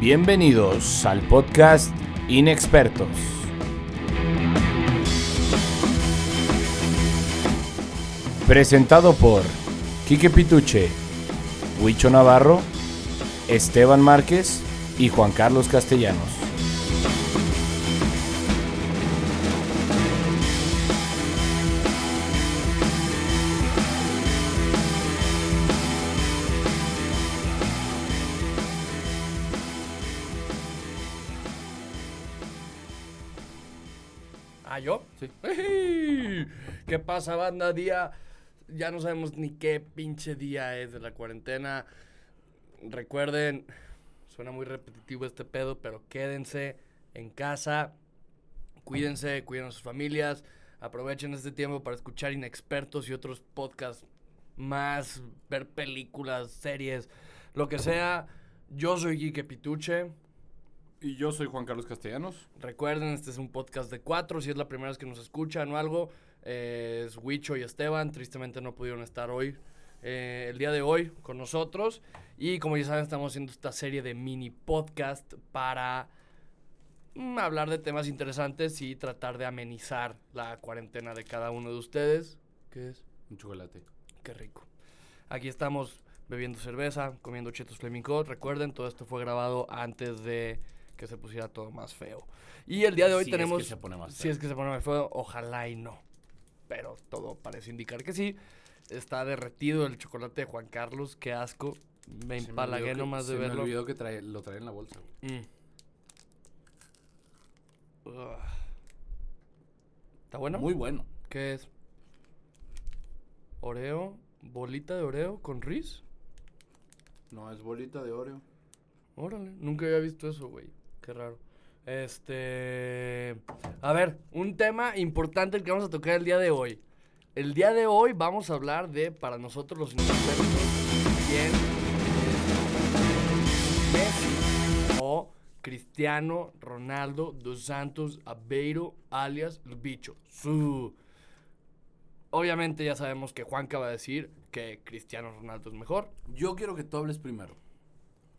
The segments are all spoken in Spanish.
Bienvenidos al podcast Inexpertos. Presentado por Quique Pituche, Huicho Navarro, Esteban Márquez y Juan Carlos Castellanos. Pasa, banda? Día. Ya no sabemos ni qué pinche día es de la cuarentena. Recuerden, suena muy repetitivo este pedo, pero quédense en casa. Cuídense, cuiden a sus familias. Aprovechen este tiempo para escuchar Inexpertos y otros podcasts más, ver películas, series, lo que sea. Yo soy Quique Pituche. Y yo soy Juan Carlos Castellanos. Recuerden, este es un podcast de cuatro. Si es la primera vez que nos escuchan o algo, eh, es Huicho y Esteban. Tristemente no pudieron estar hoy, eh, el día de hoy, con nosotros. Y como ya saben, estamos haciendo esta serie de mini podcast para mm, hablar de temas interesantes y tratar de amenizar la cuarentena de cada uno de ustedes. ¿Qué es? Un chocolate. Qué rico. Aquí estamos bebiendo cerveza, comiendo chetos Flaming Hot. Recuerden, todo esto fue grabado antes de que se pusiera todo más feo. Y el día de hoy Si es tenemos... que se pone más Si feo. es que se pone más feo, ojalá y no. Pero todo parece indicar que sí. Está derretido el chocolate de Juan Carlos, qué asco. Me Se me empalagué que- nomás de se verlo. Me olvidó que trae- lo trae en la bolsa. Mm. ¿Está bueno? Muy bueno. ¿Qué es? Oreo, bolita de Oreo con Riz. No, es bolita de Oreo. Órale, nunca había visto eso, güey. Qué raro. Este. A ver, un tema importante el que vamos a tocar el día de hoy. El día de hoy vamos a hablar de, para nosotros los inexpertos, quién es Messi o Cristiano Ronaldo dos Santos Aveiro, alias el bicho. Su. Obviamente ya sabemos que Juanca va a decir que Cristiano Ronaldo es mejor. Yo quiero que tú hables primero.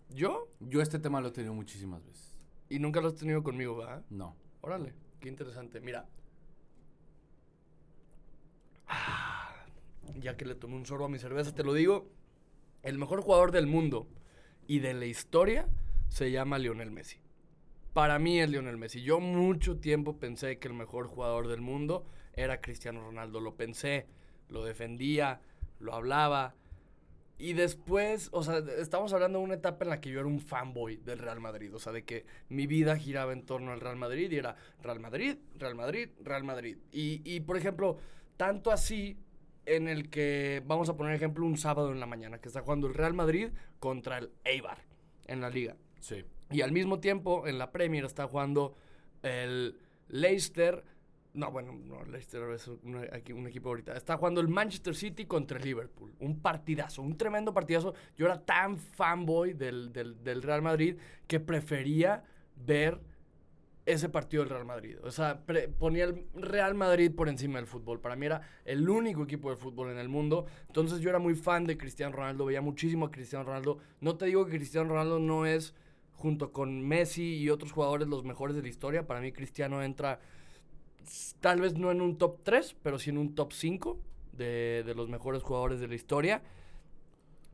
¿Yo? Yo este tema lo he tenido muchísimas veces. Y nunca lo has tenido conmigo, ¿verdad? No. Órale, qué interesante. Mira. Ah, ya que le tomé un sorbo a mi cerveza, te lo digo. El mejor jugador del mundo y de la historia se llama Lionel Messi. Para mí es Lionel Messi. Yo mucho tiempo pensé que el mejor jugador del mundo era Cristiano Ronaldo. Lo pensé, lo defendía, lo hablaba. Y después, o sea, estamos hablando de una etapa en la que yo era un fanboy del Real Madrid. O sea, de que mi vida giraba en torno al Real Madrid y era Real Madrid, Real Madrid, Real Madrid. Y, y, por ejemplo, tanto así en el que, vamos a poner ejemplo, un sábado en la mañana, que está jugando el Real Madrid contra el Eibar en la liga. Sí. Y al mismo tiempo, en la Premier está jugando el Leicester. No, bueno, no, Leicester es un, equipo ahorita. Está jugando el Manchester City contra el Liverpool. Un partidazo, un tremendo partidazo. Yo era tan fanboy del, del, del Real Madrid que prefería ver ese partido del Real Madrid. O sea, ponía el Real Madrid por encima del fútbol. Para mí era el único equipo de fútbol en el mundo. Entonces yo era muy fan de Cristiano Ronaldo, veía muchísimo a Cristiano Ronaldo. No te digo que Cristiano Ronaldo no es, junto con Messi y otros jugadores, los mejores de la historia. Para mí Cristiano entra, tal vez no en un top 3, pero sí en un top 5 de, de los mejores jugadores de la historia.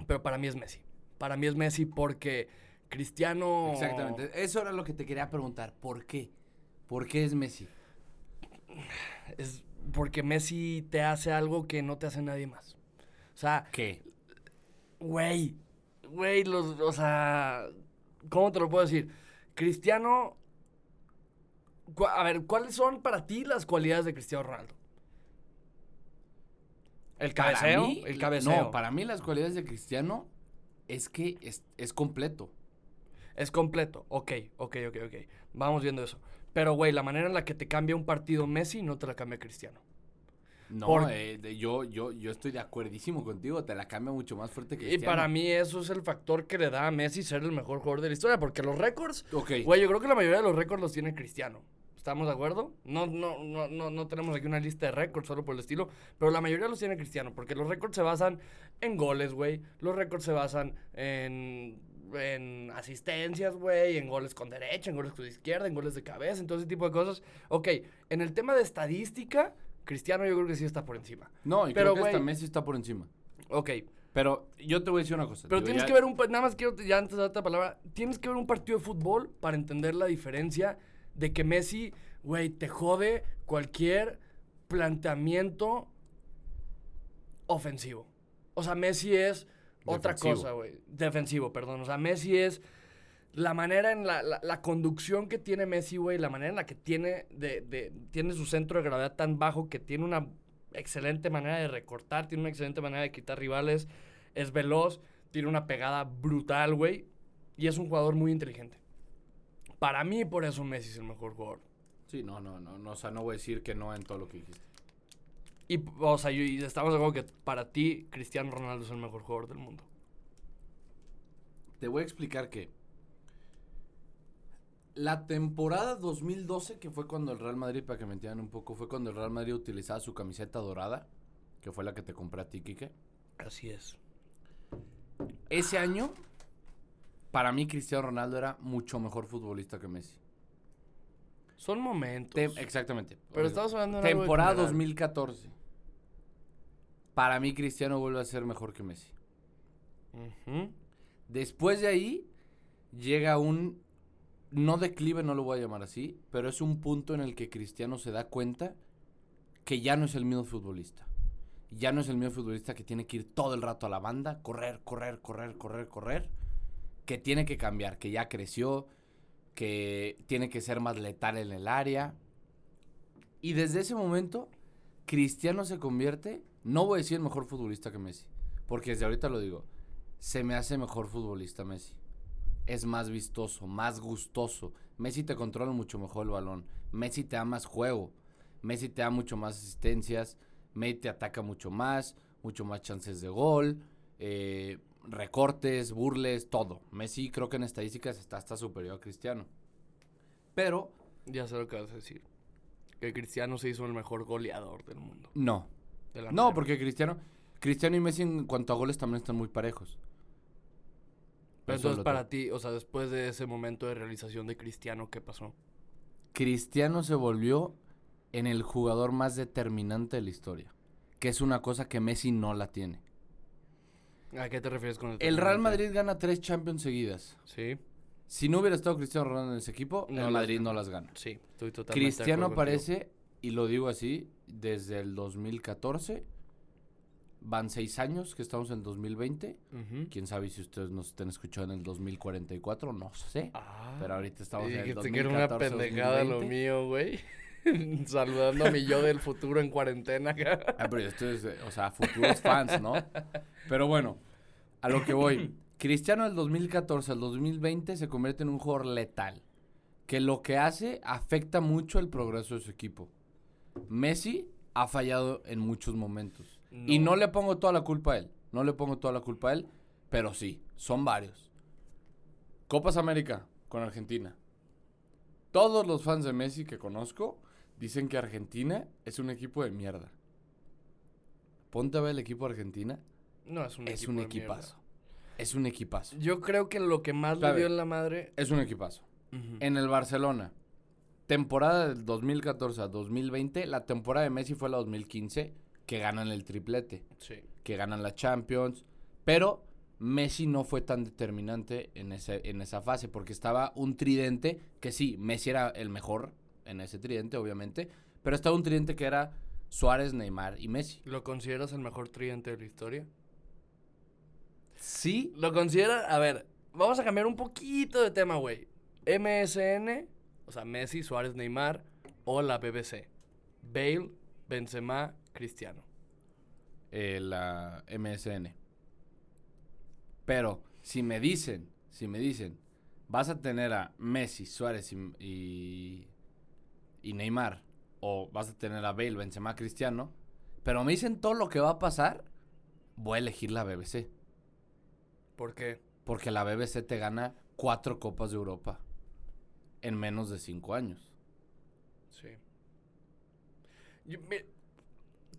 Pero para mí es Messi. Para mí es Messi porque Cristiano... Exactamente. Eso era lo que te quería preguntar. ¿Por qué? ¿Por qué es Messi? Es porque Messi te hace algo que no te hace nadie más. O sea, ¿Qué? güey, güey, los, o sea, ¿cómo te lo puedo decir? Cristiano, a ver, ¿cuáles son para ti las cualidades de Cristiano Ronaldo? El cabeceo, mí, el cabeceo. No, para mí las cualidades de Cristiano es que es, es completo. Es completo. Ok, ok, ok, ok. Vamos viendo eso. Pero, güey, la manera en la que te cambia un partido Messi no te la cambia Cristiano. No, Por- eh, de- yo, yo, yo estoy de acuerdísimo contigo. Te la cambia mucho más fuerte que Y para mí eso es el factor que le da a Messi ser el mejor jugador de la historia, porque los récords, Ok. güey, yo creo que la mayoría de los récords los tiene Cristiano. ¿Estamos de acuerdo? No, no, no, no, no tenemos aquí una lista de récords solo por el estilo, pero la mayoría los tiene Cristiano, porque los récords se basan en goles, güey. Los récords se basan en en asistencias, güey, en goles con derecha, en goles con izquierda, en goles de cabeza, en todo ese tipo de cosas. Ok, en el tema de estadística, Cristiano yo creo que sí está por encima. No, y Pero, creo que hasta güey- Messi está por encima. Ok, Pero yo te voy a decir una cosa. pero digo, tienes ya- que ver un... Nada más quiero, ya antes de darte la palabra, tienes que ver un partido de fútbol para entender la diferencia de que Messi, güey, te jode cualquier planteamiento ofensivo. O sea, Messi es otra cosa, güey. Defensivo, perdón. O sea, Messi es la manera en la, la, la conducción que tiene Messi, güey, la manera en la que tiene, de, de- tiene su centro de gravedad tan bajo que tiene una excelente manera de recortar, tiene una excelente manera de quitar rivales, es veloz, tiene una pegada brutal, güey, y es un jugador muy inteligente. Para mí, por eso Messi es el mejor jugador. Sí, no, no, no, no, o sea, no voy a decir que no en todo lo que dijiste. Y, o sea, yo- y estamos de acuerdo que para ti, Cristiano Ronaldo es el mejor jugador del mundo. Te voy a explicar que la temporada 2012, que fue cuando el Real Madrid, para que me entiendan un poco, fue cuando el Real Madrid utilizaba su camiseta dorada, que fue la que te compré a ti, Kike. Así es. Ese año, para mí Cristiano Ronaldo era mucho mejor futbolista que Messi. Son momentos. Tem- exactamente. Pero estamos hablando de Temporada general. 2014. Para mí Cristiano vuelve a ser mejor que Messi. Después de ahí llega un no declive, no lo voy a llamar así, pero es un punto en el que Cristiano se da cuenta que ya no es el mismo futbolista. Ya no es el mismo futbolista que tiene que ir todo el rato a la banda, correr, correr, correr, correr, correr, que tiene que cambiar, que ya creció, que tiene que ser más letal en el área. Y desde ese momento, Cristiano se convierte, no voy a decir mejor futbolista que Messi, porque desde ahorita lo digo, se me hace mejor futbolista Messi. Es más vistoso, más gustoso. Messi te controla mucho mejor el balón. Messi te da más juego. Messi te da mucho más asistencias. Messi te ataca mucho más, mucho más chances de gol, eh, recortes, burles, todo. Messi creo que en estadísticas está hasta superior a Cristiano. Pero Ya sé lo que vas a decir. Que Cristiano se hizo el mejor goleador del mundo. no. de No, porque Cristiano, Cristiano y Messi en cuanto a goles también están muy parejos. Pero Eso entonces para ti, o sea, después de ese momento de realización de Cristiano, ¿qué pasó? Cristiano se volvió en el jugador más determinante de la historia, que es una cosa que Messi no la tiene. ¿A qué te refieres con el El Real? Madrid gana tres Champions seguidas. Sí, Si no hubiera estado Cristiano Ronaldo en ese equipo, No el las Madrid no las gana. sí, estoy totalmente de Cristiano acuerdo contigo. aparece, y lo digo así, desde el 2014. Van seis años que estamos en el 2020. Ujú. Quién sabe si ustedes nos estén escuchando en el 2044, no sé. Ah, Pero ahorita estamos en el dijiste que era una 2014, pendejada lo 2020. mío, güey. Saludando a mi yo del futuro en cuarentena. Ah, pero esto es, o sea, futuros fans, ¿no? Pero bueno, a lo que voy. Cristiano del 2014 al 2020 se convierte en un jugador letal. Que lo que hace afecta mucho el progreso de su equipo. Messi ha fallado en muchos momentos. Y no le pongo toda la culpa a él. No le pongo toda la culpa a él, pero sí, son varios. Copas América con Argentina. Todos los fans de Messi que conozco dicen que Argentina es un equipo de mierda. Ponte a ver el equipo de Argentina. No, es un es equipo un de mierda. equipazo. Es un equipazo. Yo creo que lo que más le Sabe. dio en la madre. Es un equipazo. Ujú. En el Barcelona, temporada del 2014 a 2020, la temporada de Messi fue la 2015, que ganan el triplete, Sí. que ganan la Champions, pero Messi no fue tan determinante en, ese, en esa fase, porque estaba un tridente, que sí, Messi era el mejor en ese tridente, obviamente, pero estaba un tridente que era Suárez, Neymar y Messi. ¿Lo consideras el mejor tridente de la historia? Sí, ¿Lo considera? A ver, vamos a cambiar un poquito de tema, güey. MSN, o sea, Messi, Suárez, Neymar, o la BBC. Bale, Benzema, Cristiano. eh, la MSN. Pero si me dicen, si me dicen, vas a tener a Messi, Suárez y, y, y Neymar, o vas a tener a Bale, Benzema, Cristiano, pero me dicen todo lo que va a pasar, voy a elegir la BBC. ¿Por qué? Porque la BBC te gana cuatro Copas de Europa en menos de cinco años. Sí. Yo-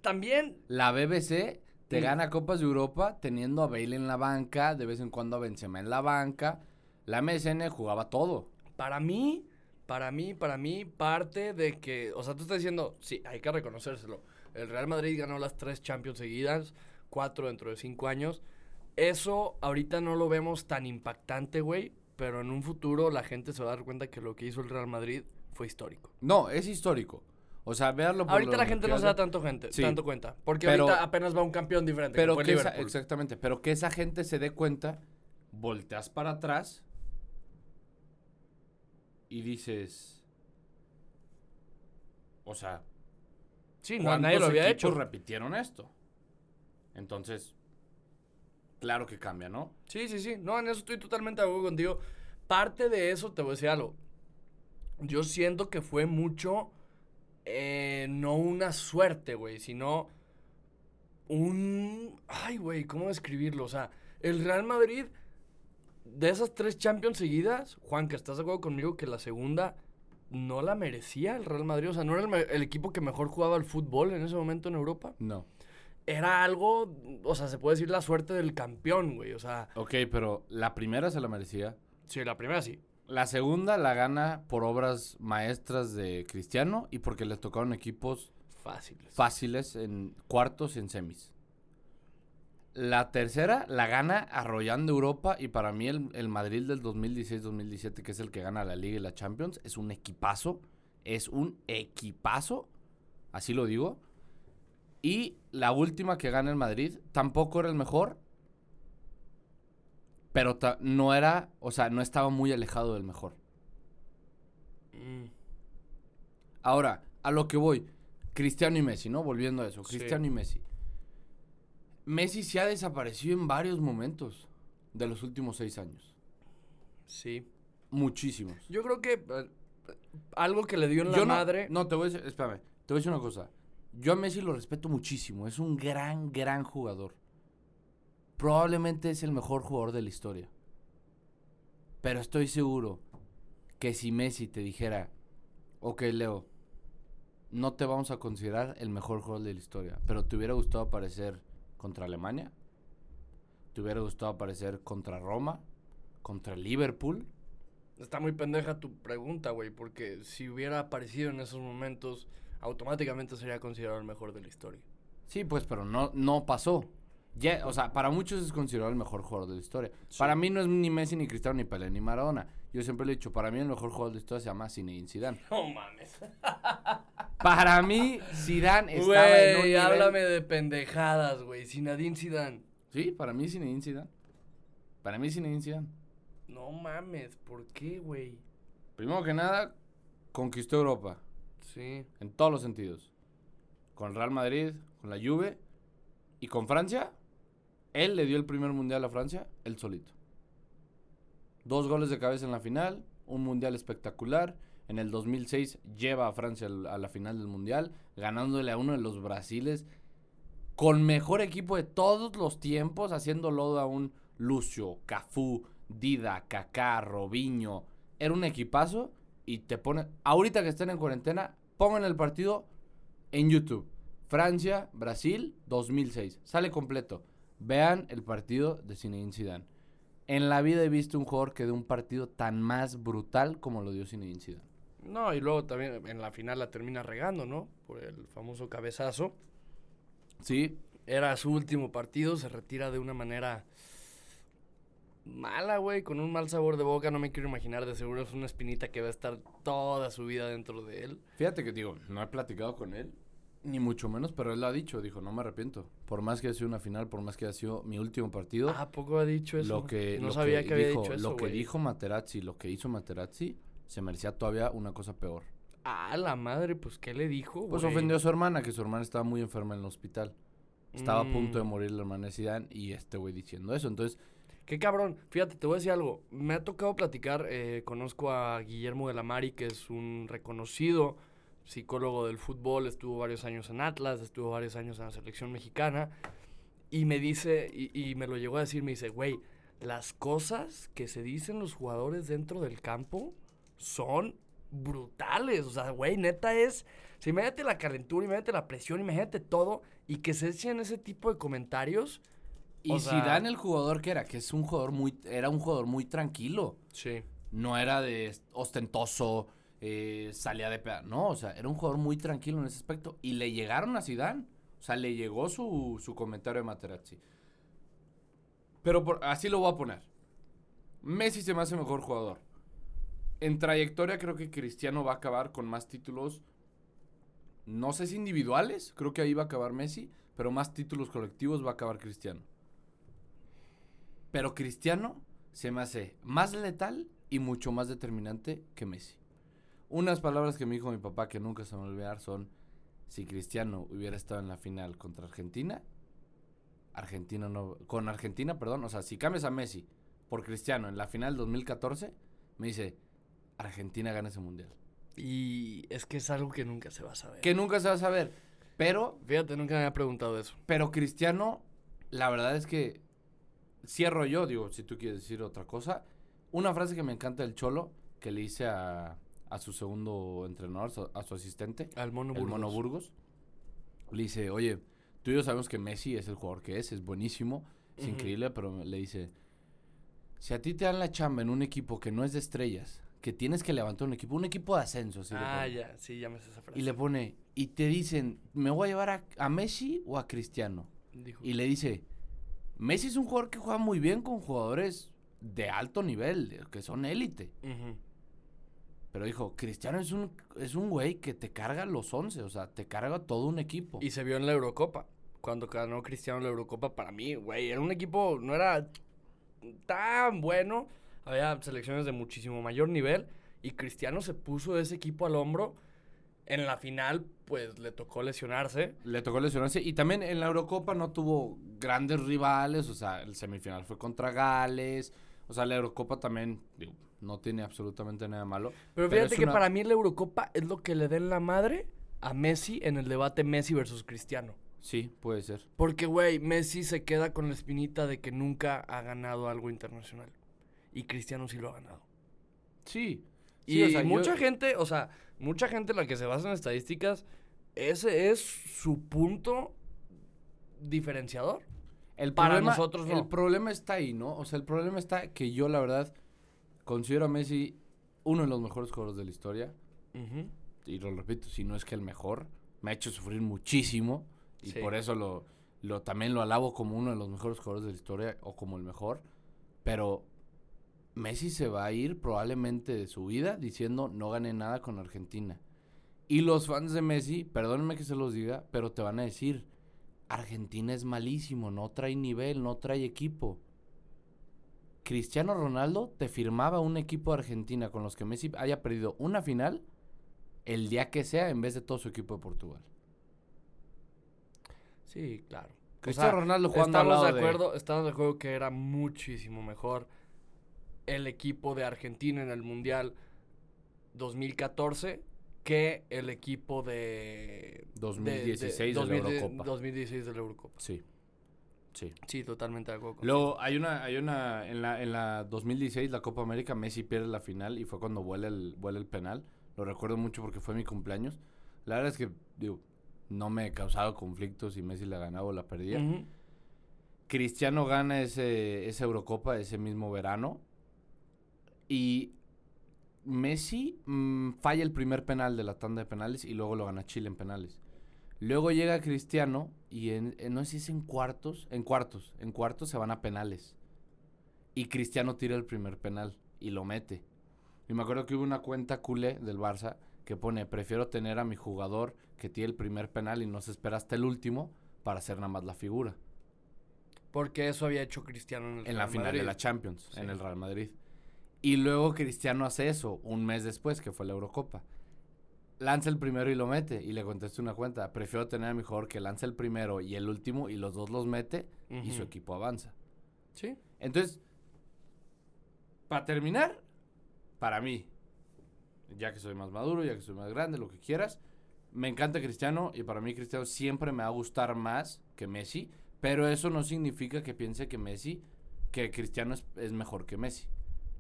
también, La BBC Te Mm. gana Copas de Europa teniendo a Bale en la banca, de vez en cuando a Benzema en la banca. La MSN jugaba todo. Para mí, para mí, para mí, parte de que, o sea, tú estás diciendo, sí, hay que reconocérselo. El Real Madrid ganó las tres Champions seguidas, cuatro dentro de cinco años. Eso ahorita no lo vemos tan impactante, güey, pero en un futuro la gente se va a dar cuenta que lo que hizo el Real Madrid fue histórico. No, es histórico. O sea, véanlo por Ahorita la gente que no se da tanto, gente, Sí. tanto cuenta, porque Pero- ahorita apenas va un campeón diferente. que Pero que esa, Liverpool. exactamente, pero que esa gente se dé cuenta, volteas para atrás y dices, o sea, Sí, no, ¿cuántos nadie lo había hecho. repitieron esto? Entonces, claro que cambia, ¿no? Sí, sí, sí. No, en eso estoy totalmente de acuerdo contigo. Parte de eso, te voy a decir algo. Yo siento que fue mucho, eh, no una suerte, güey, sino un... Ay, güey, ¿cómo describirlo? O sea, el Real Madrid, de esas tres Champions seguidas, Juan, que estás de acuerdo conmigo que la segunda no la merecía el Real Madrid. O sea, no era el, equipo que mejor jugaba al fútbol en ese momento en Europa. No. Era algo, o sea, se puede decir la suerte del campeón, güey. O sea, Ok, pero la primera se la merecía. sí, la primera sí. La segunda la gana por obras maestras de Cristiano y porque les tocaron equipos Fácil. fáciles en cuartos y en semis. La tercera la gana arrollando Europa y para mí el, el Madrid del 2016-2017, que es el que gana la Liga y la Champions, es un equipazo. Es un equipazo. Así lo digo. Y la última que gana el Madrid tampoco era el mejor. Pero no era, o sea, no estaba muy alejado del mejor. Mm, Ahora, a lo que voy. Cristiano y Messi, ¿no? Volviendo a eso. Sí. Cristiano y Messi. Messi se ha desaparecido en varios momentos de los últimos seis años. sí. Muchísimos. Yo creo que eh, algo que le dio en la no, madre. No, te voy a decir, espérame. Te voy a decir una cosa. Yo a Messi lo respeto muchísimo. Es un gran, gran jugador. Probablemente es el mejor jugador de la historia. Pero estoy seguro que si Messi te dijera, ok, Leo, no te vamos a considerar el mejor jugador de la historia, pero te hubiera gustado aparecer contra Alemania, te hubiera gustado aparecer contra Roma, contra Liverpool. Está muy pendeja tu pregunta, güey, porque si hubiera aparecido en esos momentos, automáticamente sería considerado el mejor de la historia. Sí, pues, pero no, no pasó. Ya, o sea, para muchos es considerado el mejor jugador de la historia. Sí. Para mí no es ni Messi, ni Cristiano, ni Pelé, ni Maradona. Yo siempre le he dicho, para mí el mejor jugador de la historia se llama Zinedine Zidane. No mames. Para mí, Zidane estaba en un Güey, nivel... háblame de pendejadas, güey. Zinedine Zidane. Sí, para mí Zinedine Zidane. Para mí Zinedine Zidane. No mames, ¿por qué, güey? Primero que nada, conquistó Europa. Sí. En todos los sentidos. Con Real Madrid, con la Juve y con Francia. Él le dio el primer mundial a Francia, él solito. Dos goles de cabeza en la final, un mundial espectacular. En el 2006 lleva a Francia a la final del mundial, ganándole a uno de los Brasiles con mejor equipo de todos los tiempos, haciendo lodo a un Lucio, Cafú, Dida, Kaká, Robinho. Era un equipazo y te pone. Ahorita que estén en cuarentena, pongan el partido en YouTube. Francia, Brasil, 2006. Sale completo. Vean el partido de Zinedine Zidane. En la vida he visto un jugador que dé un partido tan más brutal como lo dio Zinedine Zidane. No, y luego también en la final la termina regando, ¿no? Por el famoso cabezazo. Sí, Era su último partido, se retira de una manera mala, güey, con un mal sabor de boca. No me quiero imaginar, de seguro es una espinita que va a estar toda su vida dentro de él. Fíjate que digo, no he platicado con él, ni mucho menos, pero él lo ha dicho, dijo, no me arrepiento. Por más que haya sido una final, por más que haya sido mi último partido, Ah, ¿a poco ha dicho eso? lo que, no lo sabía que, había dijo, dicho eso, lo que dijo Materazzi, lo que hizo Materazzi, se merecía todavía una cosa peor. Ah, la madre, pues, ¿qué le dijo, Pues ofendió a su hermana, que su hermana estaba muy enferma en el hospital. Estaba a punto de Mm. morir la hermana de Zidane y este güey diciendo eso. Entonces, Qué cabrón. Fíjate, te voy a decir algo. Me ha tocado platicar, eh, conozco a Guillermo de la Mari, que es un reconocido psicólogo del fútbol, estuvo varios años en Atlas, estuvo varios años en la selección mexicana, y me dice, y, y me lo llegó a decir, me dice, güey, las cosas que se dicen los jugadores dentro del campo son brutales. O sea, güey, neta es. Si imagínate la calentura, imagínate la presión, imagínate todo. Y que se echen ese tipo de comentarios. Y O si sea- Dan el jugador que era, que es un jugador muy, era un jugador muy tranquilo. Sí. No era de ostentoso, eh, salía de peda. No, o sea, era un jugador muy tranquilo en ese aspecto. Y le llegaron a Zidane. O sea, le llegó su, su comentario de Materazzi. Pero así lo voy a poner. Messi se me hace mejor jugador. En trayectoria creo que Cristiano va a acabar con más títulos. No sé si individuales, creo que ahí va a acabar Messi, pero más títulos colectivos va a acabar Cristiano. Pero Cristiano se me hace más letal y mucho más determinante que Messi. Unas palabras que me dijo mi papá que nunca se me van a olvidar son, si Cristiano hubiera estado en la final contra Argentina, Argentina no, con Argentina, perdón, o sea, si cambias a Messi por Cristiano en la final 2014, me dice, Argentina gana ese mundial. Y es que es algo que nunca se va a saber. Que nunca se va a saber, pero Fíjate, nunca me había preguntado eso. Pero Cristiano, la verdad es que cierro yo, digo, si tú quieres decir otra cosa. Una frase que me encanta del Cholo, que le hice a, a su segundo entrenador, a su asistente, Al Mono el Burgos. Mono Burgos. Le dice, oye, tú y yo sabemos que Messi es el jugador que es, es buenísimo, es increíble, pero le dice, si a ti te dan la chamba en un equipo que no es de estrellas, que tienes que levantar un equipo, un equipo de ascenso, así Ah, ya, sí, ya me sé esa frase. Y le pone, y te dicen, ¿me voy a llevar a, a Messi o a Cristiano? Dijo. Y le dice, Messi es un jugador que juega muy bien con jugadores de alto nivel, que son élite. Ujú. Pero dijo, Cristiano es un, es un güey que te carga los 11, o sea, te carga todo un equipo. Y se vio en la Eurocopa. Cuando ganó Cristiano la Eurocopa, para mí, güey, era un equipo, no era tan bueno. Había selecciones de muchísimo mayor nivel. Y Cristiano se puso ese equipo al hombro. En la final, pues le tocó lesionarse. Le tocó lesionarse. Y también en la Eurocopa no tuvo grandes rivales, o sea, el semifinal fue contra Gales. O sea, la Eurocopa también digo, no tiene absolutamente nada malo. Pero fíjate que una- para mí la Eurocopa es lo que le den la madre a Messi en el debate Messi versus Cristiano. Sí, puede ser. Porque, güey, Messi se queda con la espinita de que nunca ha ganado algo internacional. Y Cristiano sí lo ha ganado. Sí. Y Sí, o sea, yo- mucha gente, o sea, mucha gente la que se basa en estadísticas, ese es su punto diferenciador. El Para problema, nosotros no. El problema está ahí, ¿no? O sea, el problema está que yo, la verdad, considero a Messi uno de los mejores jugadores de la historia. Y lo repito, si no es que el mejor. Me ha hecho sufrir muchísimo. Y Sí. por eso lo, lo también lo alabo como uno de los mejores jugadores de la historia o como el mejor. Pero Messi se va a ir probablemente de su vida diciendo no gané nada con Argentina. Y los fans de Messi, perdónenme que se los diga, pero te van a decir, Argentina es malísimo, no trae nivel, no trae equipo. Cristiano Ronaldo te firmaba un equipo de Argentina con los que Messi haya perdido una final el día que sea en vez de todo su equipo de Portugal. Sí, claro. Cristiano Ronaldo jugando al estamos lado de de- acuerdo, estamos de acuerdo que era muchísimo mejor el equipo de Argentina en el Mundial 2014 que el equipo de 2016 de la Eurocopa. 2016 de la Eurocopa. Sí. Sí. Sí, totalmente de acuerdo. Luego hay una, hay una, en la, en la 2016, la Copa América, Messi pierde la final y fue cuando vuela el, vuela el penal. Lo recuerdo mucho porque fue mi cumpleaños. La verdad es que, digo, no me causaba conflictos si Messi la ganaba o la perdía. Cristiano gana ese, esa Eurocopa ese mismo verano. Y Messi mm, falla el primer penal de la tanda de penales y luego lo gana Chile en penales. Luego llega Cristiano y en, en- no sé si es en cuartos, en cuartos, en cuartos se van a penales. Y Cristiano tira el primer penal y lo mete. Y me acuerdo que hubo una cuenta culé del Barça que pone, prefiero tener a mi jugador que tire el primer penal y no se espera hasta el último para hacer nada más la figura Porque eso había hecho Cristiano en el en la Real final Madrid. de la Champions, en el Real Madrid. Y luego Cristiano hace eso un mes después, que fue la Eurocopa. Lanza el primero y lo mete. Y le contesta una cuenta. Prefiero tener a mi jugador que lanza el primero y el último y los dos los mete y su equipo avanza. Sí. Entonces, para terminar, para mí, ya que soy más maduro, ya que soy más grande, lo que quieras, me encanta Cristiano y para mí Cristiano siempre me va a gustar más que Messi, pero eso no significa que piense que Messi, que Cristiano es, es mejor que Messi.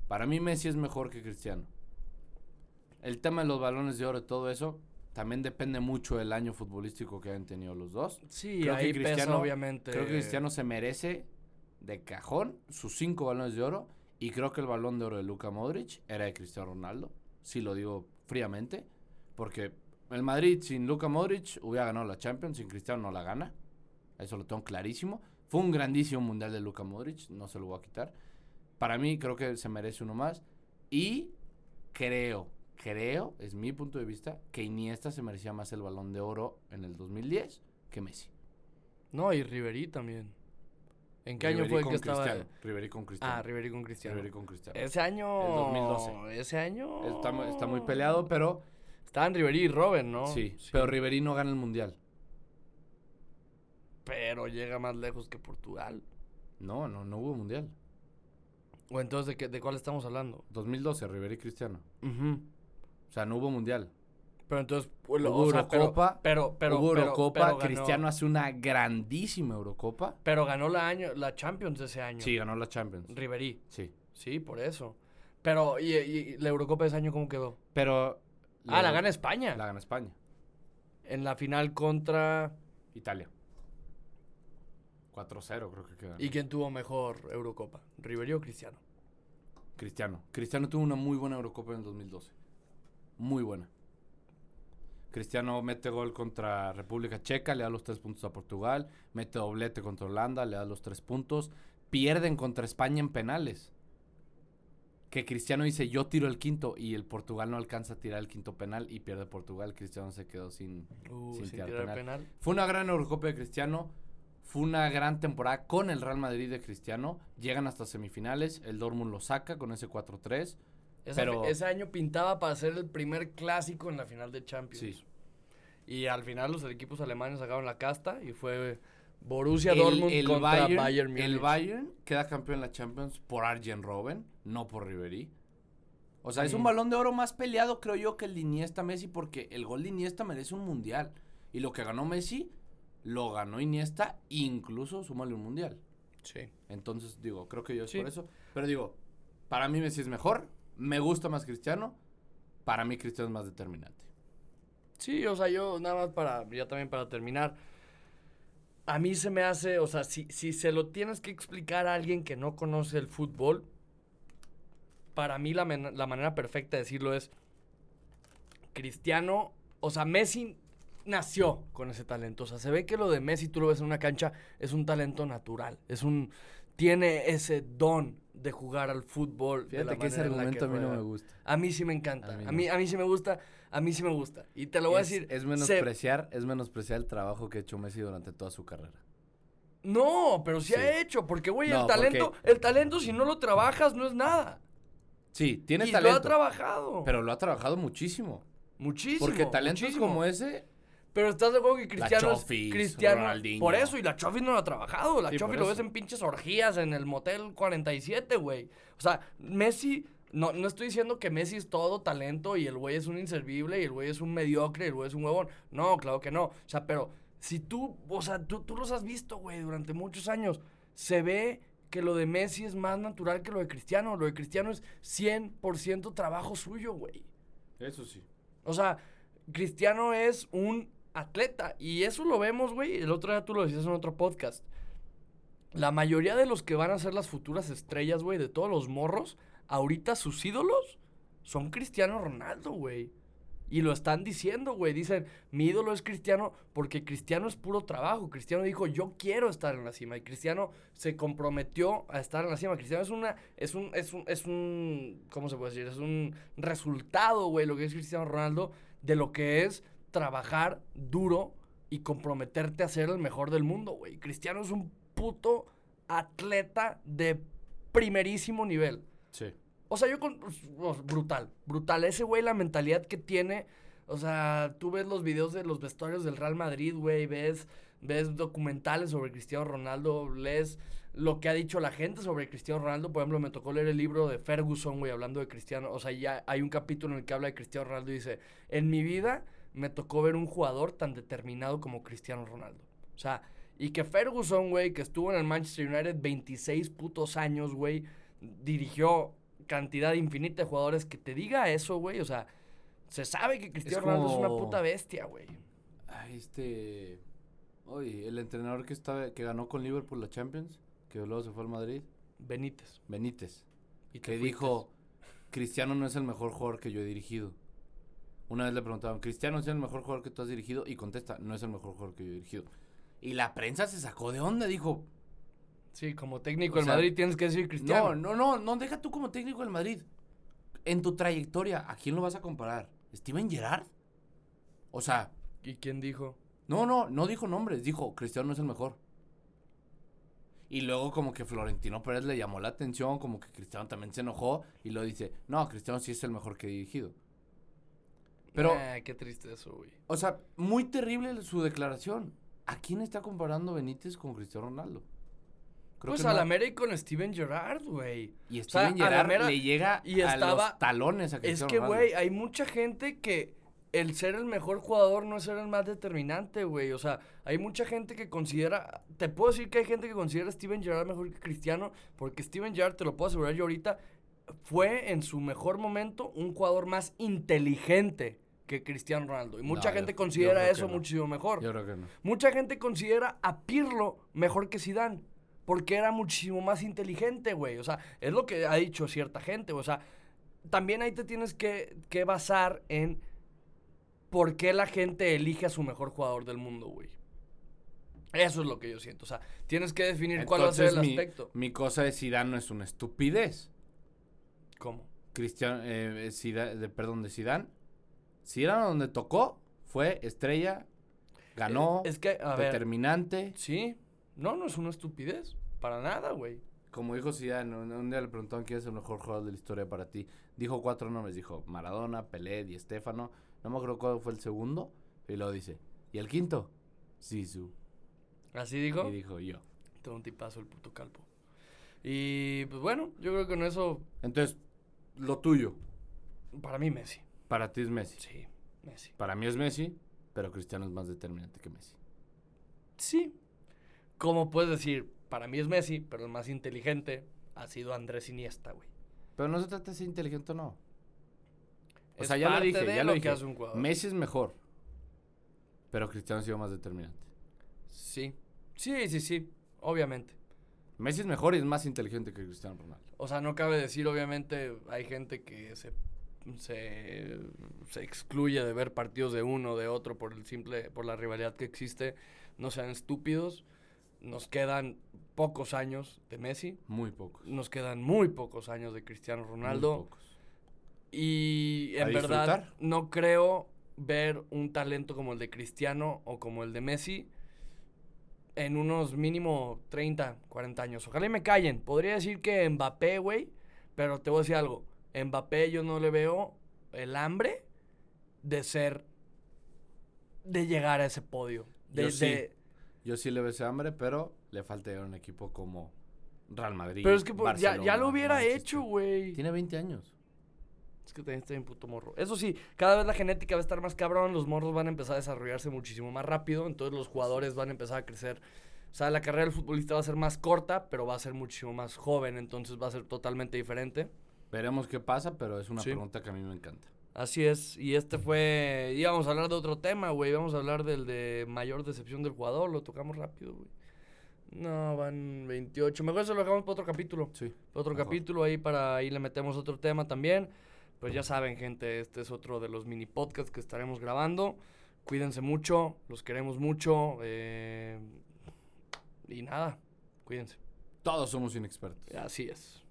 Para mí Messi es mejor que Cristiano. El tema de los balones de oro y todo eso también depende mucho del año futbolístico que hayan tenido los dos. Sí, Creo que ahí pesa Cristiano- obviamente. Creo que Cristiano se merece de cajón sus cinco balones de oro y creo que el balón de oro de Luka Modric era de Cristiano Ronaldo. Sí lo digo fríamente, porque el Madrid sin Luka Modric hubiera ganado la Champions, sin Cristiano no la gana. Eso lo tengo clarísimo. Fue un grandísimo mundial de Luka Modric, no se lo voy a quitar. Para mí creo que se merece uno más y creo, creo, es mi punto de vista, que Iniesta se merecía más el balón de oro en el 2010 que Messi. No, y Riverí también. ¿En qué año fue el que estaba? Cristiano, Ribery con Cristiano. Ah, Riverí con Cristiano. Ribery con Cristiano. Ese año. El 2012. Ese año. Está, está muy peleado, pero Estaban Riverí y Robin, ¿no? sí, pero Ribery no gana el mundial. Pero llega más lejos que Portugal. No, no, no hubo mundial. O entonces, ¿de, qué, de cuál estamos hablando? 2012, Ribery Cristiano. Ujú. O sea, no hubo mundial. Pero entonces. pues, Hubo o sea, pero- Eurocopa, Pero, pero, hubo pero- Eurocopa, Cristiano hace una grandísima Eurocopa. Pero ganó la, año, la Champions ese año. Sí, ganó la Champions. Riverí. Sí. Sí, por eso. Pero, ¿y, y la Eurocopa de ese año cómo quedó? Pero Ah, la gana España. La gana España. En la final contra. Italia. 4-0 creo que queda. ¿Y quién tuvo mejor Eurocopa? ¿Riverí o Cristiano? Cristiano. Cristiano tuvo una muy buena Eurocopa en el 2012. Muy buena. Cristiano mete gol contra República Checa, le da los tres puntos a Portugal. Mete doblete contra Holanda, le da los tres puntos. Pierden contra España en penales. Que Cristiano dice, yo tiro el quinto. Y el Portugal no alcanza a tirar el quinto penal y pierde Portugal. Cristiano se quedó sin... Uh, Sin sin, tirar tirar penal. penal. Fue una gran Eurocopa de Cristiano. Fue una gran temporada con el Real Madrid de Cristiano. Llegan hasta semifinales. El Dortmund lo saca con ese 4-3. Esa Pero- ese año pintaba para ser el primer clásico en la final de Champions. Sí. Y al final los equipos alemanes sacaron la casta y fue Borussia El, Dortmund el contra Bayern, Bayern, el. Bayern queda campeón en la Champions por Arjen Robben, no por Ribery. O sea, es un balón de oro más peleado, creo yo, que el de Iniesta Messi, porque el gol de Iniesta merece un mundial. Y lo que ganó Messi, lo ganó Iniesta, incluso súmale un mundial. Sí. Entonces, digo, creo que yo es Sí. por eso. Pero digo, para mí Messi es mejor, me gusta más Cristiano, para mí Cristiano es más determinante. Sí, o sea, yo nada más para, ya también para terminar, a mí se me hace, o sea, si, si se lo tienes que explicar a alguien que no conoce el fútbol, para mí la, la manera perfecta de decirlo es, Cristiano, o sea, Messi nació con ese talento, o sea, se ve que lo de Messi, tú lo ves en una cancha, es un talento natural, es un, tiene ese don de jugar al fútbol. de la Fíjate que ese argumento a mí no me gusta. A mí sí me encanta. A mí A mí, no. a mí sí me gusta. A mí sí me gusta. Y te lo voy a decir. es se- menospreciar, es menospreciar el trabajo que ha hecho Messi durante toda su carrera. No, pero sí, Sí. ha hecho. Porque, güey, No, el talento, el talento, si no lo trabajas, no es nada. Sí, tiene y lo talento. ha trabajado. Pero lo ha trabajado muchísimo. muchísimo. Porque talentos muchísimo. como ese, Pero estás de acuerdo que Cristiano es Chofis, Cristiano. Ronaldinho. Por eso, y la Chofis no lo ha trabajado. La Sí, Chofis lo ves en pinches orgías en el Motel 47, güey. O sea, Messi. No, no estoy diciendo que Messi es todo talento y el güey es un inservible y el güey es un mediocre y el güey es un huevón. No, claro que no. O sea, pero si tú, o sea, tú, tú los has visto, güey, durante muchos años. Se ve que lo de Messi es más natural que lo de Cristiano. Lo de Cristiano es 100% trabajo suyo, güey. eso sí. O sea, Cristiano es un atleta. Y eso lo vemos, güey. El otro día tú lo decías en otro podcast. La mayoría de los que van a ser las futuras estrellas, güey, de todos los morros, ahorita sus ídolos son Cristiano Ronaldo, güey. Y lo están diciendo, güey. Dicen, mi ídolo es Cristiano porque Cristiano es puro trabajo. Cristiano dijo, yo quiero estar en la cima. Y Cristiano se comprometió a estar en la cima. Cristiano es una, es un, es un, es un, ¿cómo se puede decir? Es un resultado, güey, lo que es Cristiano Ronaldo, de lo que es trabajar duro y comprometerte a ser el mejor del mundo, güey. Cristiano es un puto atleta de primerísimo nivel. Sí. O sea, yo con. oh, brutal, brutal. Ese güey, la mentalidad que tiene. O sea, tú ves los videos de los vestuarios del Real Madrid, güey. Ves, ves documentales sobre Cristiano Ronaldo. Lees lo que ha dicho la gente sobre Cristiano Ronaldo. Por ejemplo, me tocó leer el libro de Ferguson, güey, hablando de Cristiano. O sea, ya hay un capítulo en el que habla de Cristiano Ronaldo y dice: En mi vida me tocó ver un jugador tan determinado como Cristiano Ronaldo. O sea, y que Ferguson, güey, que estuvo en el Manchester United 26 putos años, güey, dirigió cantidad infinita de jugadores que te diga eso, güey, o sea, Se sabe que Cristiano Ronaldo es una puta bestia, güey. Ay, este. Oye, el entrenador que estaba, que ganó con Liverpool la Champions, que luego se fue al Madrid, Benítez. Benítez, Y que dijo, Cristiano no es el mejor jugador que yo he dirigido. Una vez le preguntaron, Cristiano es el mejor jugador que tú has dirigido, y contesta, no es el mejor jugador que yo he dirigido. Y la prensa se sacó de onda, dijo, Sí, como técnico del Madrid tienes que decir Cristiano. no, no, no, no, deja tú como técnico del Madrid. En tu trayectoria, ¿a quién lo vas a comparar? ¿Steven Gerrard? O sea, ¿Y quién dijo? No, no, no dijo nombres, dijo Cristiano no es el mejor. Y luego como que Florentino Pérez le llamó la atención, como que Cristiano también se enojó y lo dice, no, Cristiano sí es el mejor que he dirigido. Pero, Ah, qué triste eso, güey. o sea, muy terrible su declaración. ¿A quién está comparando Benítez con Cristiano Ronaldo? Creo Pues que al no- América con Steven Gerrard, güey. Y o sea, Steven a la Gerrard mera- le llega y a estaba- los talones a Es Cristiano que, Ronaldo. güey, hay mucha gente que el ser el mejor jugador no es ser el más determinante, güey. O sea, hay mucha gente que considera. Te puedo decir que hay gente que considera a Steven Gerrard mejor que Cristiano, porque Steven Gerrard, te lo puedo asegurar yo ahorita, fue en su mejor momento un jugador más inteligente que Cristiano Ronaldo. Y mucha No, gente yo- considera eso no. muchísimo mejor. Yo creo que no. Mucha gente considera a Pirlo mejor que Zidane. Porque era muchísimo más inteligente, güey. O sea, es lo que ha dicho cierta gente. O sea, también ahí te tienes que, que basar en por qué la gente elige a su mejor jugador del mundo, güey. Eso es lo que yo siento. O sea, tienes que definir cuál va a ser el mi- aspecto. Mi cosa de Zidane no es una estupidez. ¿Cómo? Cristiano, eh, de, perdón, de Zidane. Zidane donde tocó fue estrella, ganó, Eh, Es que, a ver. determinante. Sí. No, no es una estupidez. Para nada, güey. Como dijo Zidane, un, un día le preguntaron quién es el mejor jugador de la historia para ti. Dijo cuatro nombres, dijo Maradona, Pelé, Di Stéfano. No me acuerdo cuál fue el segundo. Y luego dice, ¿y el quinto? Sisu. Así dijo. Y dijo yo. Tengo un tipazo el puto calpo. Y pues bueno, yo creo que con eso, Entonces, lo tuyo, para mí Messi. Para ti es Messi. Sí, Messi. Para mí es Messi, pero Cristiano es más determinante que Messi. Sí. Como puedes decir, para mí es Messi, pero el más inteligente ha sido Andrés Iniesta, güey. Pero no se trata de ser inteligente o no. O Es sea, ya lo dije, ya lo dije. Messi es mejor. Pero Cristiano ha sido más determinante. Sí. Sí, sí, sí. Obviamente. Messi es mejor y es más inteligente que Cristiano Ronaldo. O sea, no cabe decir, obviamente, hay gente que se, se, se excluye de ver partidos de uno o de otro por el simple, por la rivalidad que existe. No sean estúpidos. Nos quedan pocos años de Messi. Muy pocos. Nos quedan muy pocos años de Cristiano Muy Ronaldo. pocos. Y ¿A en verdad disfrutar? no creo ver un talento como el de Cristiano o como el de Messi en unos mínimo 30, 40 años. Ojalá y me callen. Podría decir que Mbappé, güey, pero te voy a decir algo. Mbappé yo no le veo el hambre de ser, de llegar a ese podio. De, Yo sí. de- Yo sí le veo ese hambre, pero le falta a un equipo como Real Madrid. pero es que pues, ya, ya lo hubiera Manchester. hecho, güey. Tiene 20 años. Es que también está bien puto morro. Eso sí, cada vez la genética va a estar más cabrón, los morros van a empezar a desarrollarse muchísimo más rápido, entonces los jugadores van a empezar a crecer. O sea, la carrera del futbolista va a ser más corta, pero va a ser muchísimo más joven, entonces va a ser totalmente diferente. Veremos qué pasa, pero es una Sí. pregunta que a mí me encanta. Así es, y este fue... Íbamos a hablar de otro tema, güey, íbamos a hablar del de mayor decepción del jugador, lo tocamos rápido, güey. No, van 28. Mejor eso lo dejamos para otro capítulo. Sí. Otro Mejor. capítulo ahí para ahí le metemos otro tema también. Pues ya saben, gente, este es otro de los mini podcasts que estaremos grabando. Cuídense mucho, los queremos mucho. eh, y nada, cuídense. Todos somos inexpertos. Así es.